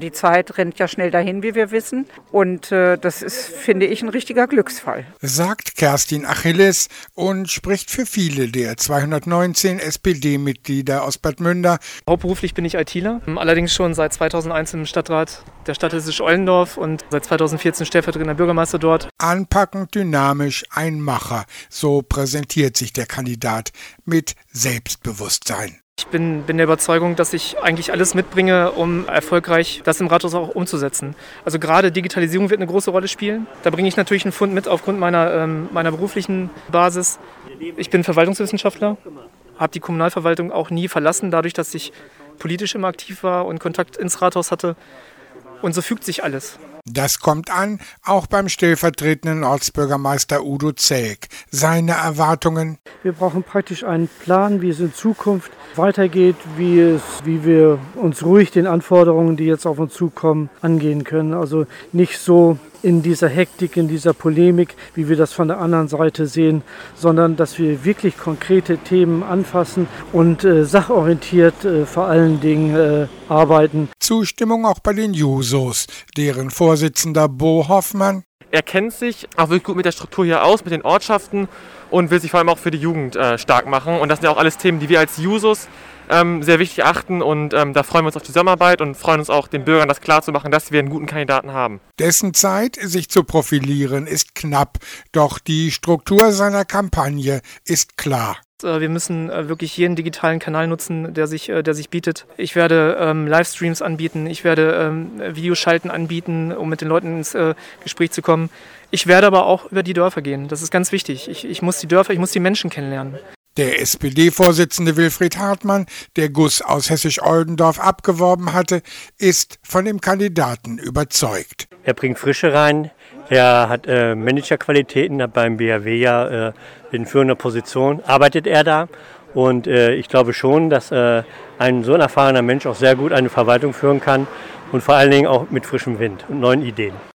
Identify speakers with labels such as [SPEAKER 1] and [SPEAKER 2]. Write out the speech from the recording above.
[SPEAKER 1] Die Zeit rennt ja schnell dahin, wie wir wissen. Und äh, das ist, finde ich, ein richtiger Glücksfall.
[SPEAKER 2] Sagt Kerstin Achilles und spricht für viele der 219 SPD-Mitglieder aus Bad Münder.
[SPEAKER 3] Hauptberuflich bin ich ITler, allerdings schon seit 2001 im Stadtrat der Stadt Hessisch-Ollendorf und seit 2014 stellvertretender Bürgermeister dort.
[SPEAKER 2] Anpackend, dynamisch, ein Macher. So präsentiert sich der Kandidat mit Selbstbewusstsein.
[SPEAKER 3] Ich bin, bin der Überzeugung, dass ich eigentlich alles mitbringe, um erfolgreich das im Rathaus auch umzusetzen. Also gerade Digitalisierung wird eine große Rolle spielen. Da bringe ich natürlich einen Fund mit aufgrund meiner, ähm, meiner beruflichen Basis. Ich bin Verwaltungswissenschaftler, habe die Kommunalverwaltung auch nie verlassen, dadurch, dass ich politisch immer aktiv war und Kontakt ins Rathaus hatte. Und so fügt sich alles.
[SPEAKER 2] Das kommt an, auch beim stellvertretenden Ortsbürgermeister Udo Zelk. Seine Erwartungen.
[SPEAKER 4] Wir brauchen praktisch einen Plan, wie es in Zukunft weitergeht, wie, es, wie wir uns ruhig den Anforderungen, die jetzt auf uns zukommen, angehen können. Also nicht so in dieser Hektik, in dieser Polemik, wie wir das von der anderen Seite sehen, sondern dass wir wirklich konkrete Themen anfassen und äh, sachorientiert äh, vor allen Dingen äh, arbeiten.
[SPEAKER 2] Zustimmung auch bei den Jusos, deren Vorsitzender Bo Hoffmann.
[SPEAKER 5] Er kennt sich auch wirklich gut mit der Struktur hier aus, mit den Ortschaften und will sich vor allem auch für die Jugend äh, stark machen. Und das sind ja auch alles Themen, die wir als Jusos ähm, sehr wichtig achten und ähm, da freuen wir uns auf die Zusammenarbeit und freuen uns auch den Bürgern das klarzumachen, dass wir einen guten Kandidaten haben.
[SPEAKER 2] Dessen Zeit, sich zu profilieren, ist knapp, doch die Struktur seiner Kampagne ist klar.
[SPEAKER 3] Äh, wir müssen äh, wirklich jeden digitalen Kanal nutzen, der sich, äh, der sich bietet. Ich werde ähm, Livestreams anbieten, ich werde ähm, Videoschalten anbieten, um mit den Leuten ins äh, Gespräch zu kommen. Ich werde aber auch über die Dörfer gehen. Das ist ganz wichtig. Ich, ich muss die Dörfer, ich muss die Menschen kennenlernen.
[SPEAKER 2] Der SPD-Vorsitzende Wilfried Hartmann, der Guss aus Hessisch-Oldendorf abgeworben hatte, ist von dem Kandidaten überzeugt.
[SPEAKER 6] Er bringt Frische rein, er hat äh, Managerqualitäten, hat beim BHW ja äh, in führender Position, arbeitet er da. Und äh, ich glaube schon, dass äh, ein so ein erfahrener Mensch auch sehr gut eine Verwaltung führen kann und vor allen Dingen auch mit frischem Wind und neuen Ideen.